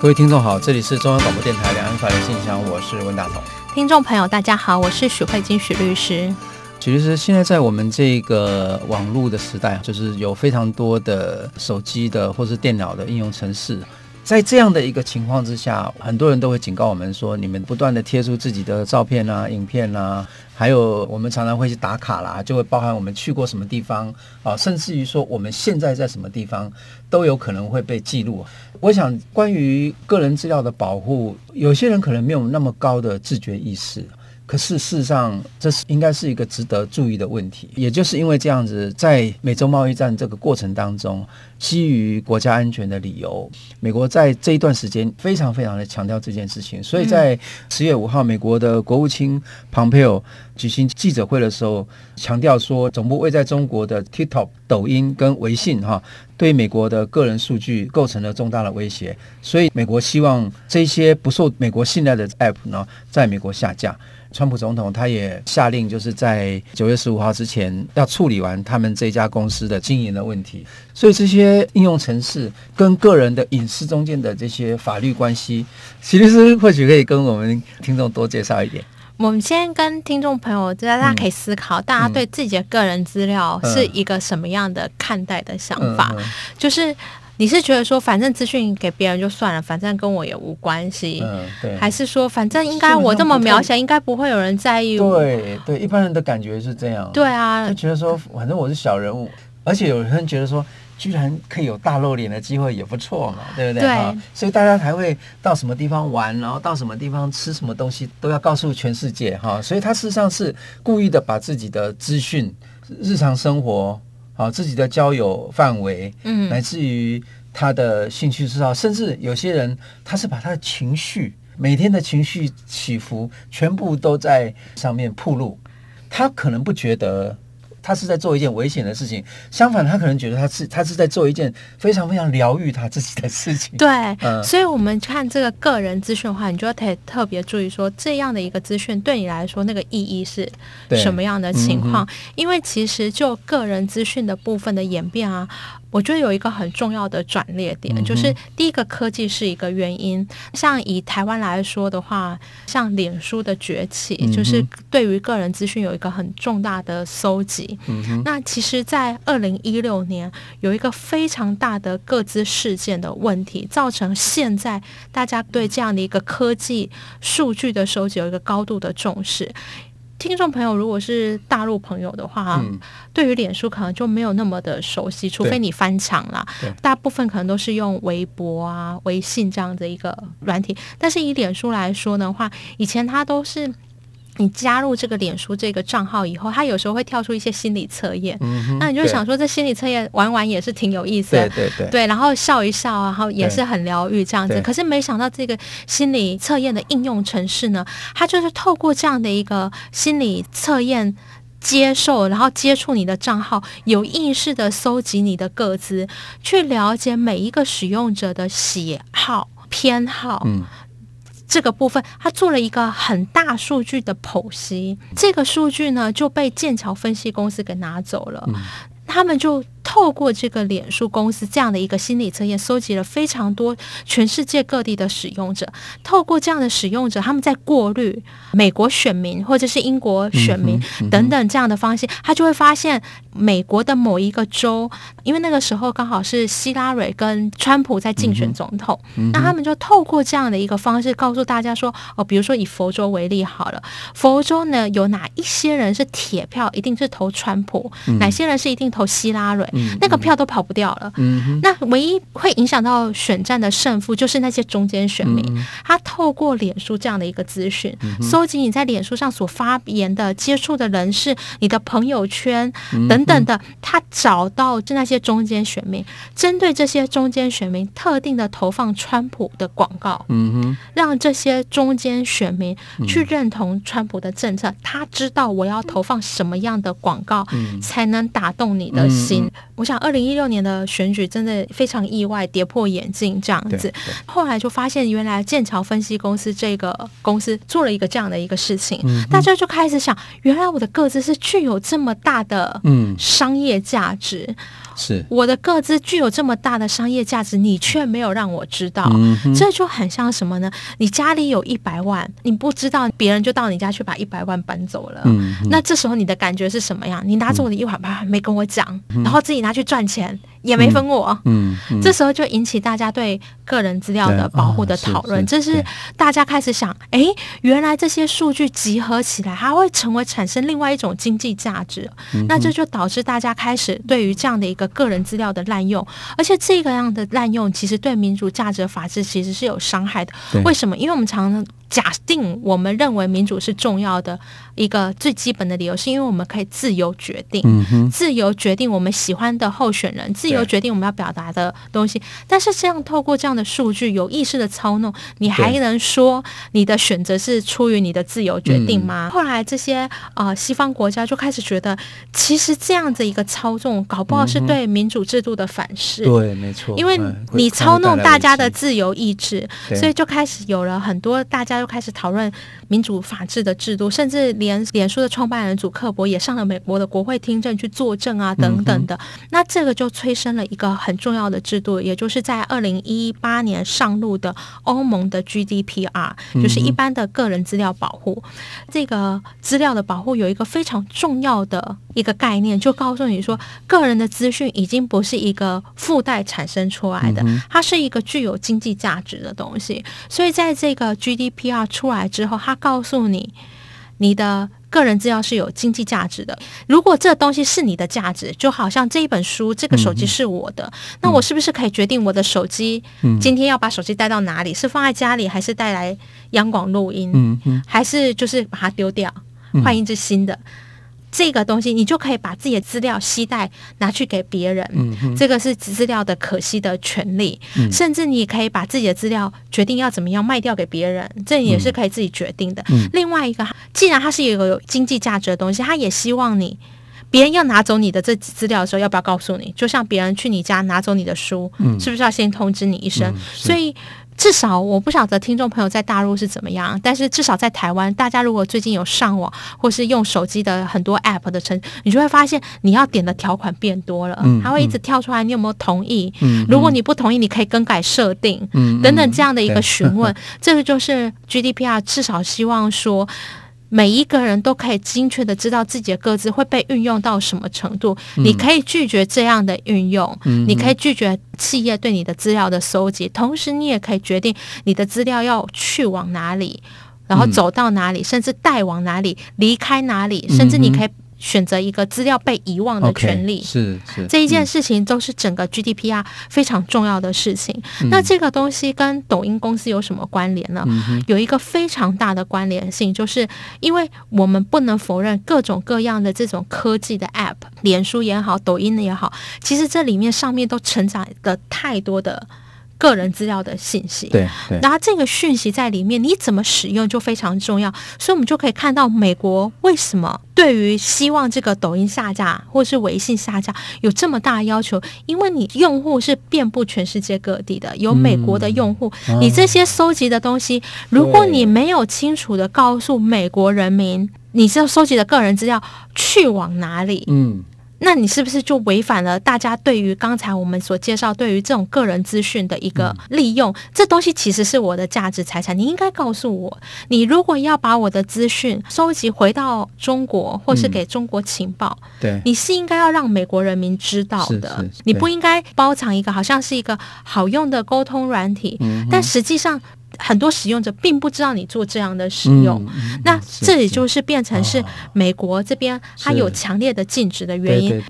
各位听众好，这里是中央广播电台两岸法律信箱，我是温大同。听众朋友大家好，我是许慧金许律师。许律师，现在在我们这个网络的时代，就是有非常多的手机的或是电脑的应用程式。在这样的一个情况之下，很多人都会警告我们说：你们不断的贴出自己的照片啊、影片啊，还有我们常常会去打卡啦，就会包含我们去过什么地方啊，甚至于说我们现在在什么地方都有可能会被记录。我想，关于个人资料的保护，有些人可能没有那么高的自觉意识。可是事实上，这是应该是一个值得注意的问题。也就是因为这样子，在美洲贸易战这个过程当中，基于国家安全的理由，美国在这一段时间非常非常的强调这件事情。所以在十月五号，美国的国务卿蓬佩奥举行记者会的时候，强调说，总部位在中国的 TikTok、抖音跟微信，哈，对美国的个人数据构成了重大的威胁。所以，美国希望这些不受美国信赖的 App 呢，在美国下架。川普总统他也下令，就是在九月十五号之前要处理完他们这家公司的经营的问题。所以这些应用程式跟个人的隐私中间的这些法律关系，许律师或许可以跟我们听众多介绍一点。我们先跟听众朋友，大家可以思考，大家对自己的个人资料是一个什么样的看待的想法，就是。你是觉得说，反正资讯给别人就算了，反正跟我也无关系，嗯，对，还是说，反正应该我这么渺小，应该不会有人在意我？对对，一般人的感觉是这样。对啊，就觉得说，反正我是小人物，而且有人觉得说，居然可以有大露脸的机会，也不错嘛，对不对？对。所以大家才会到什么地方玩，然后到什么地方吃什么东西，都要告诉全世界哈。所以他事实上是故意的，把自己的资讯、日常生活。啊，自己的交友范围，嗯，乃至于他的兴趣嗜好，甚至有些人，他是把他的情绪，每天的情绪起伏，全部都在上面铺露，他可能不觉得。他是在做一件危险的事情，相反，他可能觉得他是他是在做一件非常非常疗愈他自己的事情。对，嗯，所以我们看这个个人资讯的话，你就要特特别注意说，这样的一个资讯对你来说那个意义是什么样的情况？嗯，因为其实就个人资讯的部分的演变啊。我觉得有一个很重要的转捩点，就是第一个科技是一个原因。像以台湾来说的话，像脸书的崛起，就是对于个人资讯有一个很重大的搜集。那其实，在二零一六年有一个非常大的各资事件的问题，造成现在大家对这样的一个科技数据的收集有一个高度的重视。听众朋友，如果是大陆朋友的话，嗯、对于脸书可能就没有那么的熟悉，除非你翻墙啦。大部分可能都是用微博啊、微信这样的一个软体。但是以脸书来说的话，以前它都是。你加入这个脸书这个账号以后，他有时候会跳出一些心理测验，嗯，那你就想说，这心理测验玩玩也是挺有意思的，对对对，对，然后笑一笑，然后也是很疗愈这样子。可是没想到这个心理测验的应用程式呢，它就是透过这样的一个心理测验接受，然后接触你的账号，有意识的搜集你的个资，去了解每一个使用者的喜好偏好。嗯这个部分，他做了一个很大数据的剖析，这个数据呢就被剑桥分析公司给拿走了，嗯、他们就。透过这个脸书公司这样的一个心理测验，搜集了非常多全世界各地的使用者。透过这样的使用者，他们在过滤美国选民或者是英国选民等等这样的方式，他就会发现美国的某一个州，因为那个时候刚好是希拉蕊跟川普在竞选总统，那他们就透过这样的一个方式告诉大家说：哦，比如说以佛州为例好了，佛州呢有哪一些人是铁票，一定是投川普；哪些人是一定投希拉蕊。那个票都跑不掉了。嗯，那唯一会影响到选战的胜负，就是那些中间选民。他透过脸书这样的一个资讯，搜集你在脸书上所发言的、接触的人士、你的朋友圈等等的，他找到就那些中间选民，针对这些中间选民特定的投放川普的广告，让这些中间选民去认同川普的政策，他知道我要投放什么样的广告才能打动你的心。我想，二零一六年的选举真的非常意外，跌破眼镜这样子。后来就发现，原来剑桥分析公司这个公司做了一个这样的一个事情，嗯、大家就开始想，原来我的个子是具有这么大的商业价值。嗯是我的个资具有这么大的商业价值，你却没有让我知道，嗯、这就很像什么呢？你家里有一百万，你不知道，别人就到你家去把一百万搬走了。嗯、那这时候你的感觉是什么样？你拿走我的一百万，没跟我讲，嗯、然后自己拿去赚钱。也没分我，嗯，这时候就引起大家对个人资料的保护的讨论，哦、这是大家开始想，哎，原来这些数据集合起来，它会成为产生另外一种经济价值，嗯、那这就导致大家开始对于这样的一个个人资料的滥用，而且这个样的滥用，其实对民主价值的法治其实是有伤害的。为什么？因为我们常常。假定我们认为民主是重要的一个最基本的理由，是因为我们可以自由决定，嗯、自由决定我们喜欢的候选人，自由决定我们要表达的东西。但是这样透过这样的数据有意识的操弄，你还能说你的选择是出于你的自由决定吗？嗯、后来这些呃西方国家就开始觉得，其实这样子一个操纵，搞不好是对民主制度的反噬。对，没错，因为你操弄大家的自由意志，所以就开始有了很多大家。就开始讨论民主法治的制度，甚至连脸书的创办人祖克伯也上了美国的国会听证去作证啊，等等的。嗯、那这个就催生了一个很重要的制度，也就是在二零一八年上路的欧盟的 GDPR，就是一般的个人资料保护。嗯、这个资料的保护有一个非常重要的一个概念，就告诉你说，个人的资讯已经不是一个附带产生出来的，它是一个具有经济价值的东西。所以在这个 GDPR 出来之后，它告诉你，你的个人资料是有经济价值的。如果这东西是你的价值，就好像这一本书、这个手机是我的，嗯、那我是不是可以决定我的手机今天要把手机带到哪里？嗯、是放在家里，还是带来央广录音？嗯嗯、还是就是把它丢掉，换一只新的？嗯这个东西，你就可以把自己的资料携带拿去给别人，嗯、这个是资料的可惜的权利。嗯、甚至你也可以把自己的资料决定要怎么样卖掉给别人，这也是可以自己决定的。嗯、另外一个，既然它是一个有经济价值的东西，他也希望你别人要拿走你的这资料的时候，要不要告诉你？就像别人去你家拿走你的书，嗯、是不是要先通知你一声？嗯、所以。至少我不晓得听众朋友在大陆是怎么样，但是至少在台湾，大家如果最近有上网或是用手机的很多 App 的程，你就会发现你要点的条款变多了，嗯、它会一直跳出来，你有没有同意？嗯、如果你不同意，你可以更改设定，嗯、等等这样的一个询问，嗯、这个就是 GDPR 至少希望说。每一个人都可以精确的知道自己的各自会被运用到什么程度，嗯、你可以拒绝这样的运用，嗯、你可以拒绝企业对你的资料的搜集，同时你也可以决定你的资料要去往哪里，然后走到哪里，嗯、甚至带往哪里，离开哪里，甚至你可以。选择一个资料被遗忘的权利，是是，这一件事情都是整个 GDPR 非常重要的事情。嗯、那这个东西跟抖音公司有什么关联呢？嗯、有一个非常大的关联性，就是因为我们不能否认各种各样的这种科技的 App，脸书也好，抖音也好，其实这里面上面都承载了太多的。个人资料的信息，对，对，然后这个讯息在里面，你怎么使用就非常重要。所以，我们就可以看到美国为什么对于希望这个抖音下架或是微信下架有这么大的要求，因为你用户是遍布全世界各地的，有美国的用户，嗯、你这些收集的东西，如果你没有清楚的告诉美国人民，你这收集的个人资料去往哪里，嗯。那你是不是就违反了大家对于刚才我们所介绍对于这种个人资讯的一个利用？嗯、这东西其实是我的价值财产，你应该告诉我。你如果要把我的资讯收集回到中国，或是给中国情报，嗯、对，你是应该要让美国人民知道的。你不应该包藏一个好像是一个好用的沟通软体，嗯、但实际上。很多使用者并不知道你做这样的使用，嗯、那这也就是变成是美国这边它有强烈的禁止的原因。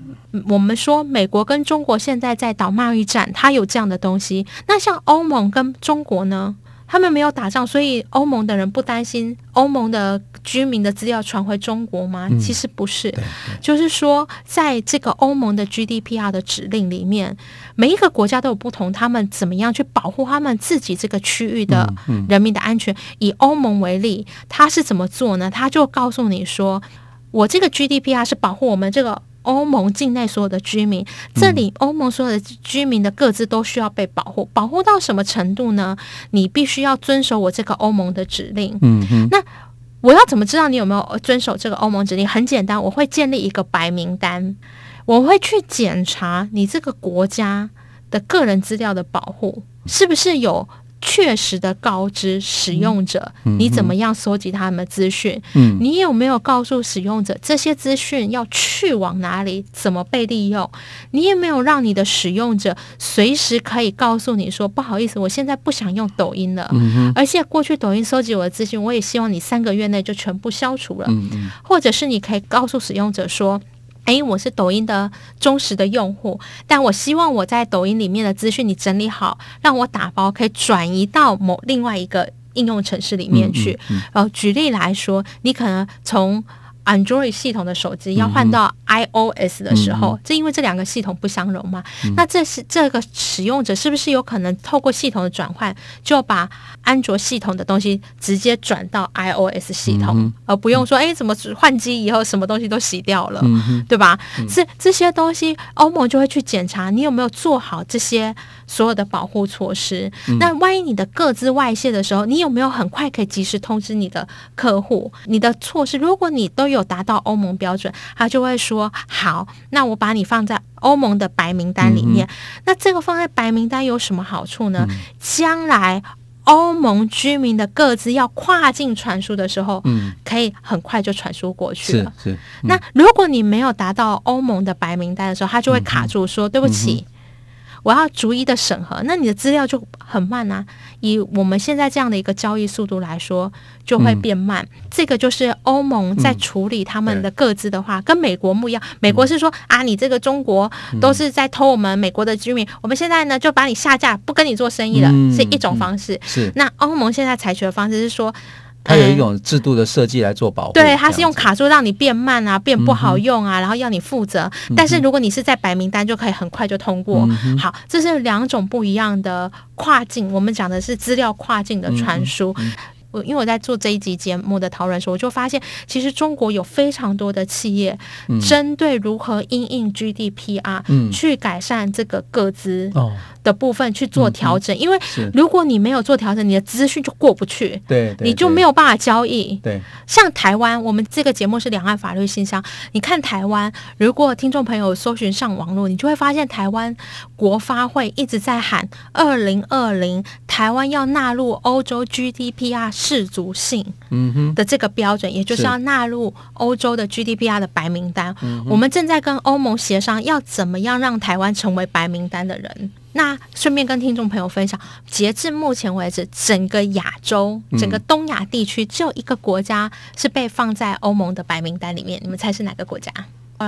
我们说美国跟中国现在在打贸易战，它有这样的东西。那像欧盟跟中国呢？他们没有打仗，所以欧盟的人不担心欧盟的居民的资料传回中国吗？嗯、其实不是，就是说，在这个欧盟的 GDPR 的指令里面，每一个国家都有不同，他们怎么样去保护他们自己这个区域的人民的安全。嗯嗯、以欧盟为例，他是怎么做呢？他就告诉你说，我这个 GDPR 是保护我们这个。欧盟境内所有的居民，这里欧盟所有的居民的各自都需要被保护，保护到什么程度呢？你必须要遵守我这个欧盟的指令。那我要怎么知道你有没有遵守这个欧盟指令？很简单，我会建立一个白名单，我会去检查你这个国家的个人资料的保护是不是有。确实的告知使用者，你怎么样搜集他们的资讯？嗯，你有没有告诉使用者这些资讯要去往哪里，怎么被利用？你有没有让你的使用者随时可以告诉你说，不好意思，我现在不想用抖音了。嗯，而且过去抖音搜集我的资讯，我也希望你三个月内就全部消除了。嗯，或者是你可以告诉使用者说。诶，我是抖音的忠实的用户，但我希望我在抖音里面的资讯你整理好，让我打包可以转移到某另外一个应用程式里面去。嗯嗯嗯、呃，举例来说，你可能从 Android 系统的手机要换到 iOS 的时候，这、嗯、因为这两个系统不相容嘛。嗯、那这是这个使用者是不是有可能透过系统的转换，就把安卓系统的东西直接转到 iOS 系统，嗯、而不用说哎，怎么换机以后什么东西都洗掉了，嗯、对吧？嗯、这这些东西，欧盟就会去检查你有没有做好这些所有的保护措施。嗯、那万一你的各资外泄的时候，你有没有很快可以及时通知你的客户？你的措施，如果你都有达到欧盟标准，他就会说好，那我把你放在欧盟的白名单里面。嗯、那这个放在白名单有什么好处呢？嗯、将来欧盟居民的各资要跨境传输的时候，嗯，可以很快就传输过去了。是是。嗯、那如果你没有达到欧盟的白名单的时候，他就会卡住说，说、嗯、对不起。嗯我要逐一的审核，那你的资料就很慢啊。以我们现在这样的一个交易速度来说，就会变慢。嗯、这个就是欧盟在处理他们的各自的话，嗯、跟美国不一样。美国是说、嗯、啊，你这个中国都是在偷我们美国的居民，嗯、我们现在呢就把你下架，不跟你做生意了，嗯、是一种方式。是。那欧盟现在采取的方式是说。它有一种制度的设计来做保护，对，它是用卡住让你变慢啊，变不好用啊，嗯、然后要你负责。但是如果你是在白名单，就可以很快就通过。嗯、好，这是两种不一样的跨境，我们讲的是资料跨境的传输。嗯我因为我在做这一集节目的讨论时候，我就发现，其实中国有非常多的企业针对如何因应 GDPR、嗯、去改善这个个资的部分去做调整。因为如果你没有做调整，你的资讯就过不去，对，你就没有办法交易。对，像台湾，我们这个节目是两岸法律信箱。你看台湾，如果听众朋友搜寻上网络，你就会发现台湾国发会一直在喊二零二零，台湾要纳入欧洲 GDPR。适足性的这个标准，也就是要纳入欧洲的 GDPR 的白名单。是我们正在跟欧盟协商，要怎么样让台湾成为白名单的人。那顺便跟听众朋友分享，截至目前为止，整个亚洲、整个东亚地区，只有一个国家是被放在欧盟的白名单里面。你们猜是哪个国家？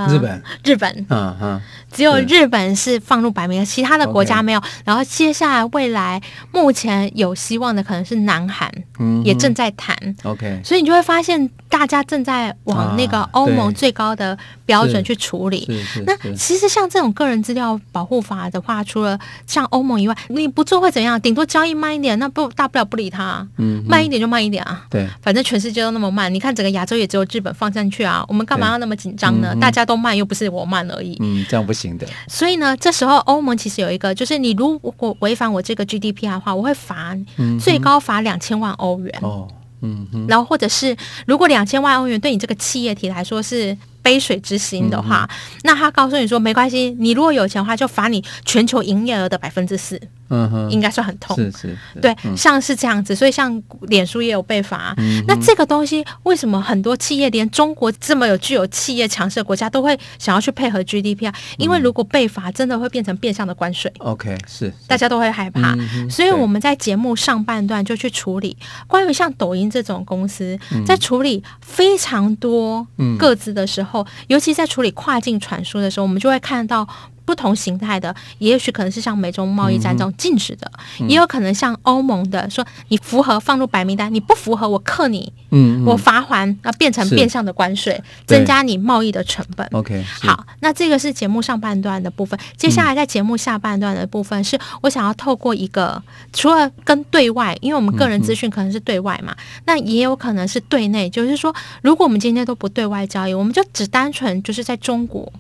日本，日本，嗯嗯，只有日本是放入白名单，其他的国家没有。然后接下来未来目前有希望的可能是南韩，嗯，也正在谈。OK，所以你就会发现大家正在往那个欧盟最高的标准去处理。那其实像这种个人资料保护法的话，除了像欧盟以外，你不做会怎样？顶多交易慢一点，那不大不了不理他，嗯，慢一点就慢一点啊。对，反正全世界都那么慢，你看整个亚洲也只有日本放上去啊，我们干嘛要那么紧张呢？大家。都慢，又不是我慢而已。嗯，这样不行的。所以呢，这时候欧盟其实有一个，就是你如果违反我这个 GDPR 的话，我会罚，最高罚两千万欧元。哦，嗯哼。然后或者是，如果两千万欧元对你这个企业体来说是杯水之心的话，那他告诉你说没关系，你如果有钱的话，就罚你全球营业额的百分之四。嗯哼，应该算很痛，是是，对，像是这样子，所以像脸书也有被罚。那这个东西为什么很多企业，连中国这么有具有企业强势的国家，都会想要去配合 GDPR？因为如果被罚，真的会变成变相的关税。OK，是，大家都会害怕。所以我们在节目上半段就去处理关于像抖音这种公司，在处理非常多个资的时候，尤其在处理跨境传输的时候，我们就会看到。不同形态的，也许可能是像美中贸易战这种禁止的，嗯、也有可能像欧盟的说，你符合放入白名单，你不符合我克你，嗯，我罚还，那变成变相的关税，增加你贸易的成本。OK，好，那这个是节目上半段的部分，接下来在节目下半段的部分，是我想要透过一个，除了跟对外，因为我们个人资讯可能是对外嘛，嗯、那也有可能是对内，就是说，如果我们今天都不对外交易，我们就只单纯就是在中国。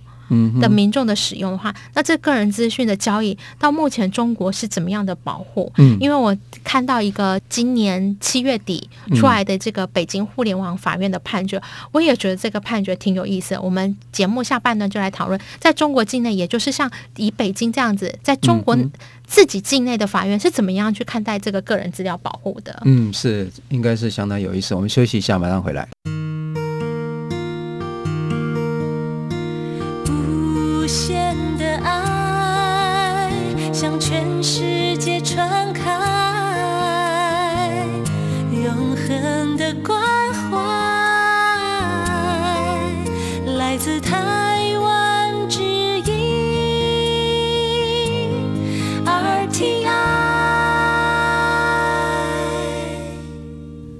的民众的使用的话，那这个人资讯的交易到目前中国是怎么样的保护？嗯，因为我看到一个今年七月底出来的这个北京互联网法院的判决，我也觉得这个判决挺有意思。我们节目下半段就来讨论，在中国境内，也就是像以北京这样子，在中国自己境内的法院是怎么样去看待这个个人资料保护的？嗯，是应该是相当有意思。我们休息一下，马上回来。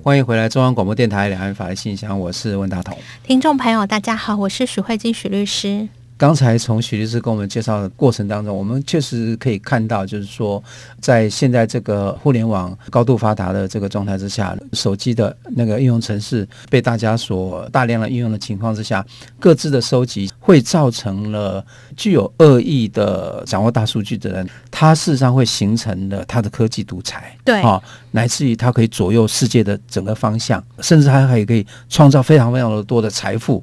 欢迎回来，中央广播电台两岸法律信箱，我是温大同。听众朋友，大家好，我是许慧金许律师。刚才从许律师跟我们介绍的过程当中，我们确实可以看到，就是说，在现在这个互联网高度发达的这个状态之下，手机的那个应用程式被大家所大量的应用的情况之下，各自的收集会造成了具有恶意的掌握大数据的人，他事实上会形成了他的科技独裁，对啊，乃至于他可以左右世界的整个方向，甚至他还可以创造非常非常的多的财富。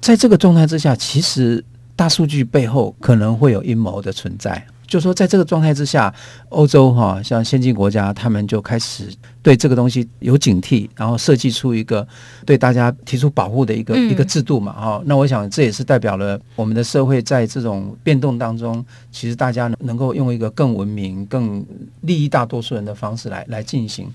在这个状态之下，其实。大数据背后可能会有阴谋的存在，就说在这个状态之下，欧洲哈像先进国家，他们就开始对这个东西有警惕，然后设计出一个对大家提出保护的一个、嗯、一个制度嘛哈。那我想这也是代表了我们的社会在这种变动当中，其实大家能够用一个更文明、更利益大多数人的方式来来进行。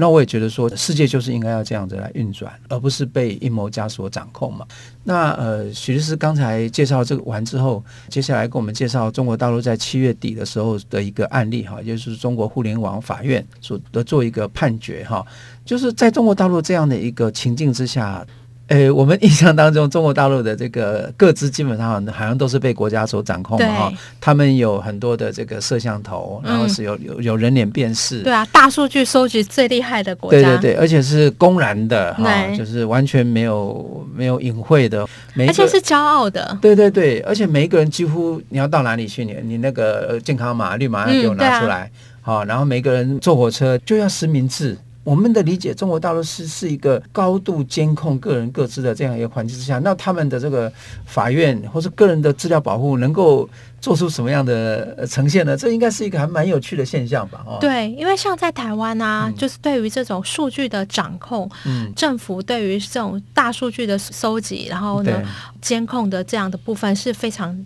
那我也觉得说，世界就是应该要这样子来运转，而不是被阴谋家所掌控嘛。那呃，徐律师刚才介绍这个完之后，接下来跟我们介绍中国大陆在七月底的时候的一个案例哈，也就是中国互联网法院所的做一个判决哈，就是在中国大陆这样的一个情境之下。诶，我们印象当中，中国大陆的这个各自基本上好像都是被国家所掌控的哈。他们有很多的这个摄像头，然后是有有有人脸辨识。对啊，大数据收集最厉害的国家。对对对，而且是公然的哈，就是完全没有没有隐晦的，而且是骄傲的。对对对，而且每一个人几乎你要到哪里去，你你那个健康码、绿码要给我拿出来，好，然后每个人坐火车就要实名制。我们的理解，中国大陆是是一个高度监控个人各自的这样一个环境之下，那他们的这个法院或是个人的资料保护能够做出什么样的呈现呢？这应该是一个还蛮有趣的现象吧？哦，对，因为像在台湾啊，嗯、就是对于这种数据的掌控，嗯，政府对于这种大数据的收集，然后呢监控的这样的部分是非常。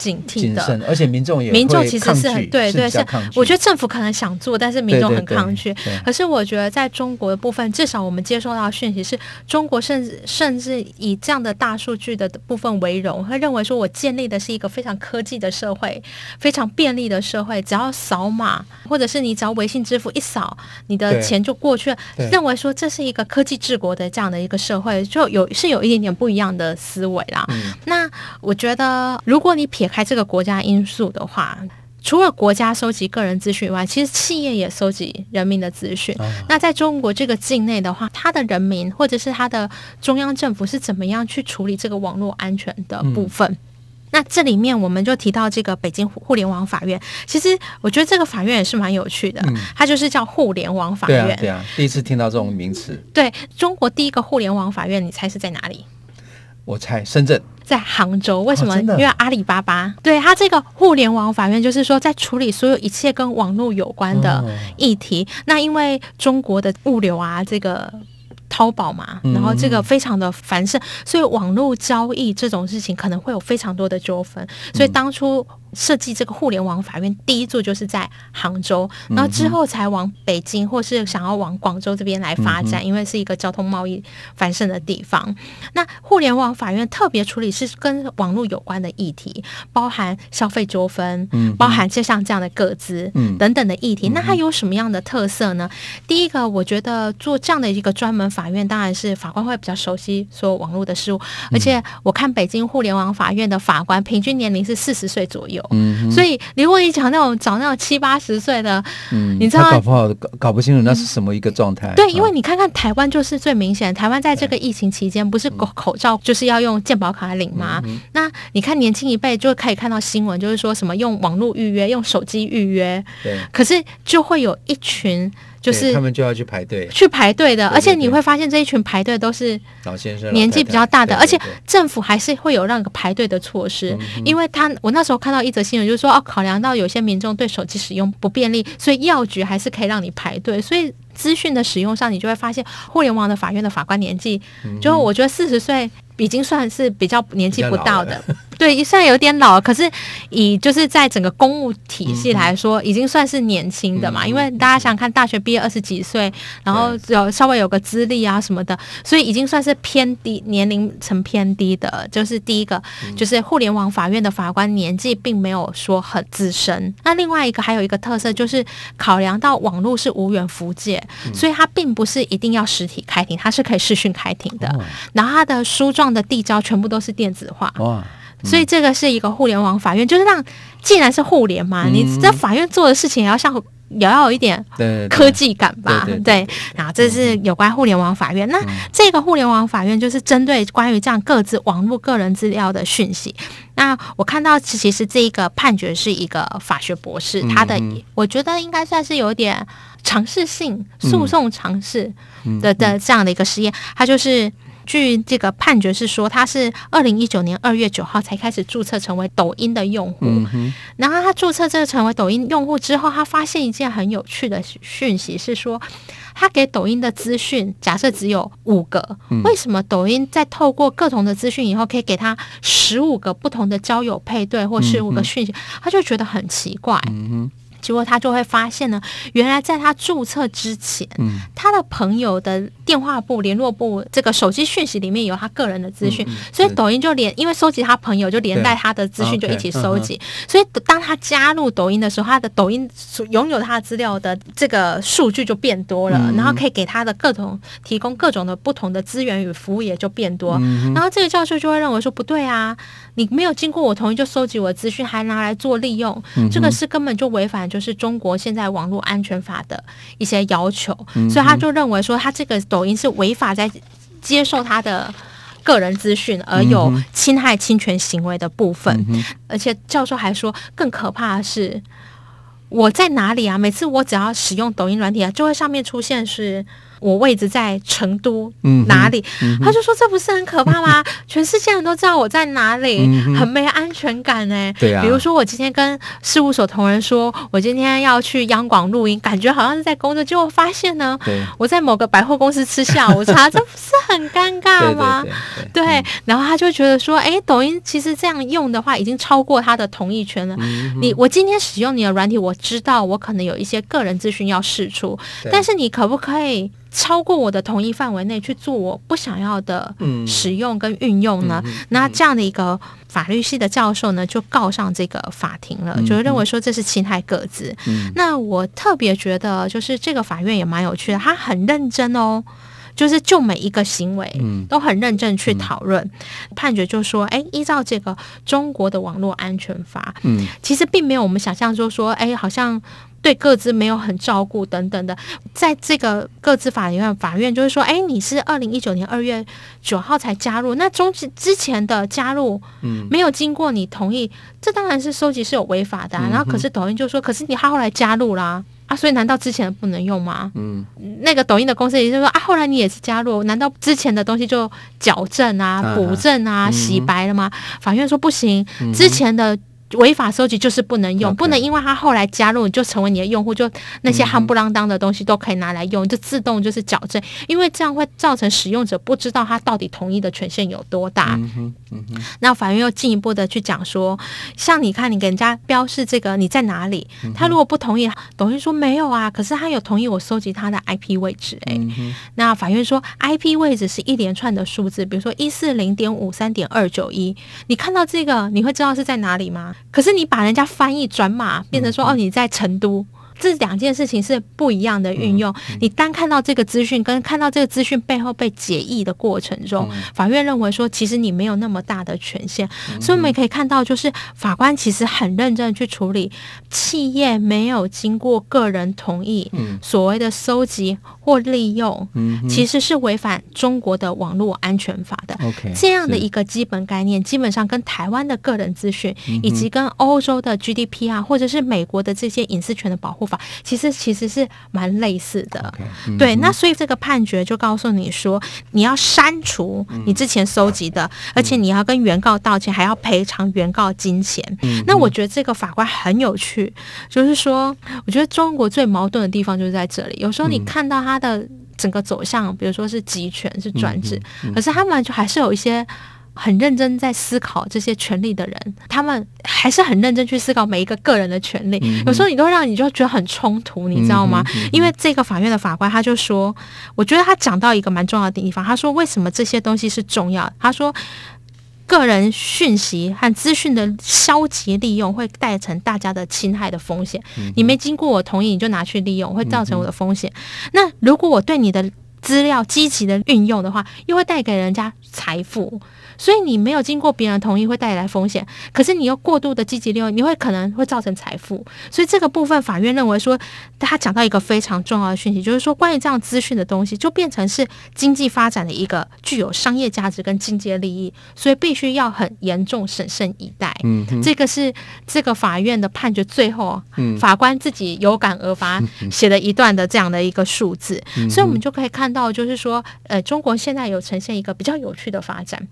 警惕的，而且民众也民众其实是很对对，是我觉得政府可能想做，但是民众很抗拒。可是我觉得在中国的部分，至少我们接收到讯息是中国甚至甚至以这样的大数据的部分为荣，会认为说我建立的是一个非常科技的社会，非常便利的社会，只要扫码或者是你只要微信支付一扫，你的钱就过去了。认为说这是一个科技治国的这样的一个社会，就有是有一点点不一样的思维啦。嗯、那我觉得如果你撇开这个国家因素的话，除了国家收集个人资讯以外，其实企业也收集人民的资讯。哦、那在中国这个境内的话，它的人民或者是它的中央政府是怎么样去处理这个网络安全的部分？嗯、那这里面我们就提到这个北京互联网法院。其实我觉得这个法院也是蛮有趣的，嗯、它就是叫互联网法院。对啊，对啊，第一次听到这种名词。对，中国第一个互联网法院，你猜是在哪里？我猜深圳。在杭州，为什么？哦、因为阿里巴巴对它这个互联网法院，就是说在处理所有一切跟网络有关的议题。哦、那因为中国的物流啊，这个淘宝嘛，然后这个非常的繁盛，嗯、所以网络交易这种事情可能会有非常多的纠纷。所以当初设计这个互联网法院第一座就是在杭州，然后之后才往北京或是想要往广州这边来发展，因为是一个交通贸易繁盛的地方。那互联网法院特别处理是跟网络有关的议题，包含消费纠纷，包含就像这样的个资等等的议题。那它有什么样的特色呢？第一个，我觉得做这样的一个专门法院，当然是法官会比较熟悉所有网络的事物，而且我看北京互联网法院的法官平均年龄是四十岁左右。嗯，所以如果你讲那种找那种七八十岁的，嗯，你知道搞不好搞搞不清楚那是什么一个状态。对，因为你看看台湾就是最明显，台湾在这个疫情期间不是口口罩就是要用健保卡来领吗？那你看年轻一辈就可以看到新闻，就是说什么用网络预约、用手机预约，对，可是就会有一群。就是他们就要去排队，去排队的，而且你会发现这一群排队都是老先生，年纪比较大的，而且政府还是会有让个排队的措施，因为他我那时候看到一则新闻，就是说哦，考量到有些民众对手机使用不便利，所以药局还是可以让你排队，所以资讯的使用上，你就会发现互联网的法院的法官年纪，就我觉得四十岁已经算是比较年纪不到的。对，虽然有点老，可是以就是在整个公务体系来说，嗯、已经算是年轻的嘛。嗯、因为大家想看，大学毕业二十几岁，然后有稍微有个资历啊什么的，所以已经算是偏低年龄层偏低的。就是第一个，嗯、就是互联网法院的法官年纪并没有说很资深。那另外一个还有一个特色，就是考量到网络是无远弗届，嗯、所以他并不是一定要实体开庭，他是可以视讯开庭的。哦、然后他的书状的递交全部都是电子化。哇所以这个是一个互联网法院，就是让既然是互联嘛，你在法院做的事情也要像也要有一点科技感吧？对。然后这是有关互联网法院。那这个互联网法院就是针对关于这样各自网络个人资料的讯息。那我看到其实这一个判决是一个法学博士，他的我觉得应该算是有点尝试性诉讼尝试的的这样的一个实验，他就是。据这个判决是说，他是二零一九年二月九号才开始注册成为抖音的用户。嗯、然后他注册这个成为抖音用户之后，他发现一件很有趣的讯息，是说他给抖音的资讯，假设只有五个，嗯、为什么抖音在透过各种的资讯以后，可以给他十五个不同的交友配对或十五个讯息？嗯、他就觉得很奇怪。嗯结果他就会发现呢，原来在他注册之前，嗯、他的朋友的电话簿、联络簿、这个手机讯息里面有他个人的资讯，嗯嗯、所以抖音就连因为收集他朋友，就连带他的资讯就一起收集。所以当他加入抖音的时候，他的抖音所拥有他的资料的这个数据就变多了，嗯、然后可以给他的各种提供各种的不同的资源与服务也就变多。嗯、然后这个教授就会认为说不对啊，你没有经过我同意就收集我的资讯，还拿来做利用，嗯、这个是根本就违反。就是中国现在网络安全法的一些要求，所以他就认为说，他这个抖音是违法在接受他的个人资讯，而有侵害侵权行为的部分。嗯、而且教授还说，更可怕的是我在哪里啊？每次我只要使用抖音软体啊，就会上面出现是。我位置在成都哪里？嗯嗯、他就说，这不是很可怕吗？全世界人都知道我在哪里，嗯、很没安全感呢、欸。对啊，比如说我今天跟事务所同仁说，我今天要去央广录音，感觉好像是在工作，结果发现呢，我在某个百货公司吃下午茶，这不是很尴尬吗？对，对，对，对，对，然后他就觉得说，哎，抖音其实这样用的话，已经超过他的同意权了。嗯、你我今天使用你的软体，我知道我可能有一些个人资讯要释出，但是你可不可以？超过我的同意范围内去做我不想要的使用跟运用呢？那这样的一个法律系的教授呢，就告上这个法庭了，嗯、就是认为说这是侵害个资。嗯、那我特别觉得，就是这个法院也蛮有趣的，他很认真哦，就是就每一个行为都很认真去讨论。嗯、判决就说，哎，依照这个中国的网络安全法，嗯，其实并没有我们想象中说，哎，好像。对各自没有很照顾等等的，在这个各自法院，法院就是说，哎，你是二零一九年二月九号才加入，那中之前的加入，嗯，没有经过你同意，这当然是收集是有违法的啊。然后可是抖音就说，可是你他后来加入啦，啊，所以难道之前的不能用吗？嗯，那个抖音的公司也就是说啊，后来你也是加入，难道之前的东西就矫正啊、补正啊、洗白了吗？法院说不行，之前的。违法收集就是不能用.不能因为他后来加入你就成为你的用户，就那些夯不啷当的东西都可以拿来用，就自动就是矫正，因为这样会造成使用者不知道他到底同意的权限有多大。嗯哼，嗯哼。那法院又进一步的去讲说，像你看你给人家标示这个你在哪里，他如果不同意，等于说没有啊，可是他有同意我收集他的 IP 位置，欸，哎，嗯，那法院说 IP 位置是一连串的数字，比如说一四零点五三点二九一，你看到这个你会知道是在哪里吗？可是你把人家翻译转码变成说哦，你在成都。这两件事情是不一样的运用。你单看到这个资讯，跟看到这个资讯背后被解译的过程中，法院认为说，其实你没有那么大的权限。所以我们也可以看到，就是法官其实很认真去处理企业没有经过个人同意所谓的收集或利用，其实是违反中国的网络安全法的。这样的一个基本概念，基本上跟台湾的个人资讯，以及跟欧洲的 GDPR 或者是美国的这些隐私权的保护法。其实其实是蛮类似的，okay, 嗯、对。那所以这个判决就告诉你说，你要删除你之前搜集的，嗯、而且你要跟原告道歉，还要赔偿原告金钱。嗯、那我觉得这个法官很有趣，就是说，我觉得中国最矛盾的地方就是在这里。有时候你看到他的整个走向，比如说是集权是专制，嗯嗯、可是他们就还是有一些。很认真在思考这些权利的人，他们还是很认真去思考每一个个人的权利。嗯、有时候你都让你就觉得很冲突，你知道吗？因为这个法院的法官他就说，我觉得他讲到一个蛮重要的地方。他说，为什么这些东西是重要？他说，个人讯息和资讯的消极利用会带成大家的侵害的风险。嗯、你没经过我同意，你就拿去利用，会造成我的风险。嗯、那如果我对你的资料积极的运用的话，又会带给人家财富。所以你没有经过别人同意会带来风险，可是你又过度的积极利用，你会可能会造成财富。所以这个部分，法院认为说，他讲到一个非常重要的讯息，就是说关于这样资讯的东西，就变成是经济发展的一个具有商业价值跟经济利益，所以必须要很严重审慎以待。嗯，这个是这个法院的判决最后，法官自己有感而发写了一段的这样的一个数字。所以我们就可以看到，就是说，呃，中国现在有呈现一个比较有趣的发展。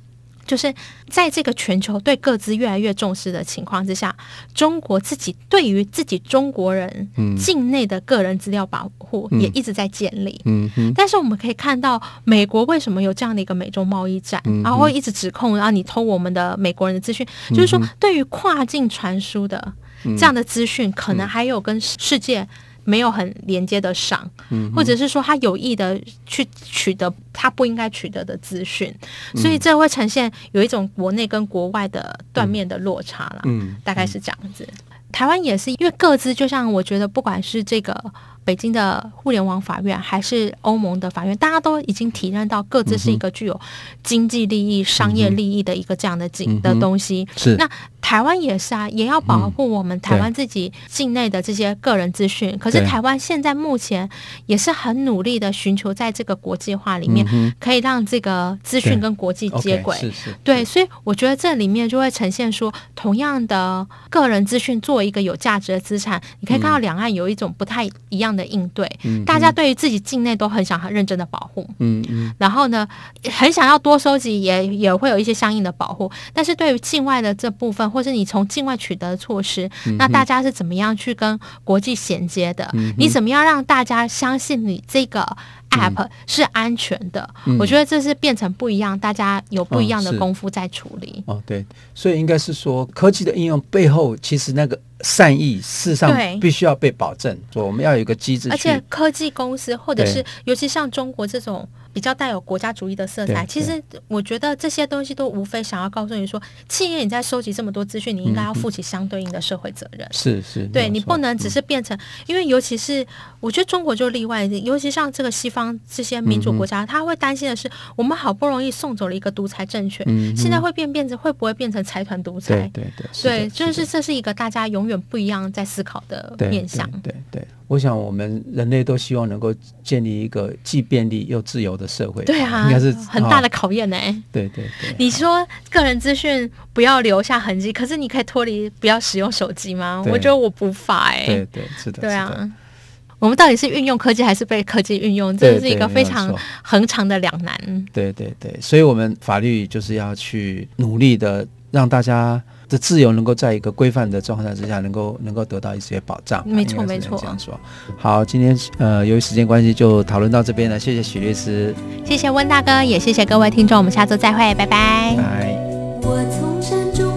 就是在这个全球对各自越来越重视的情况之下，中国自己对于自己中国人境内的个人资料保护也一直在建立。嗯嗯。但是我们可以看到，美国为什么有这样的一个美中贸易战，然后会一直指控啊，你偷我们的美国人的资讯，就是说对于跨境传输的这样的资讯，可能还有跟世界。没有很连接的上，或者是说他有意的去取得他不应该取得的资讯，所以这会呈现有一种国内跟国外的断面的落差了。嗯，大概是这样子。台湾也是因为各自，就像我觉得不管是这个。北京的互联网法院还是欧盟的法院，大家都已经体认到各自是一个具有经济利益、商业利益的一个这样的景的东西。是那台湾也是啊，也要保护我们台湾自己境内的这些个人资讯。可是台湾现在目前也是很努力的寻求在这个国际化里面，可以让这个资讯跟国际接轨。是是。对，所以我觉得这里面就会呈现说，同样的个人资讯作为一个有价值的资产，你可以看到两岸有一种不太一样的。应对，大家对于自己境内都很想很认真的保护，嗯嗯，然后呢，很想要多收集，也也会有一些相应的保护。但是对于境外的这部分，或是你从境外取得的措施，那大家是怎么样去跟国际衔接的？你怎么样让大家相信你这个 app 是安全的？我觉得这是变成不一样，大家有不一样的功夫在处理。哦，对，所以应该是说科技的应用背后，其实那个。善意事实上必须要被保证，说我们要有一个机制。而且科技公司或者是尤其像中国这种比较带有国家主义的色彩，其实我觉得这些东西都无非想要告诉你说，企业你在收集这么多资讯，你应该要负起相对应的社会责任。是是，对你不能只是变成，因为尤其是我觉得中国就例外，尤其像这个西方这些民主国家，他会担心的是，我们好不容易送走了一个独裁政权，现在会变变成会不会变成财团独裁？对对对，就是这是一个大家永。远不一样，在思考的面向。对对，对，我想我们人类都希望能够建立一个既便利又自由的社会。对啊，应该是很大的考验呢。对对对，你说个人资讯不要留下痕迹，可是你可以脱离不要使用手机吗？我觉得我不法哎。对对是的。对啊，我们到底是运用科技还是被科技运用？这是一个非常恒长的两难。对对对，所以我们法律就是要去努力的。让大家的自由能够在一个规范的状态之下，能够能够得到一些保障。没错，没错。这样说。好，今天呃，由于时间关系，就讨论到这边了。谢谢许律师，谢谢温大哥，也谢谢各位听众。我们下周再会，拜拜。拜。我从山中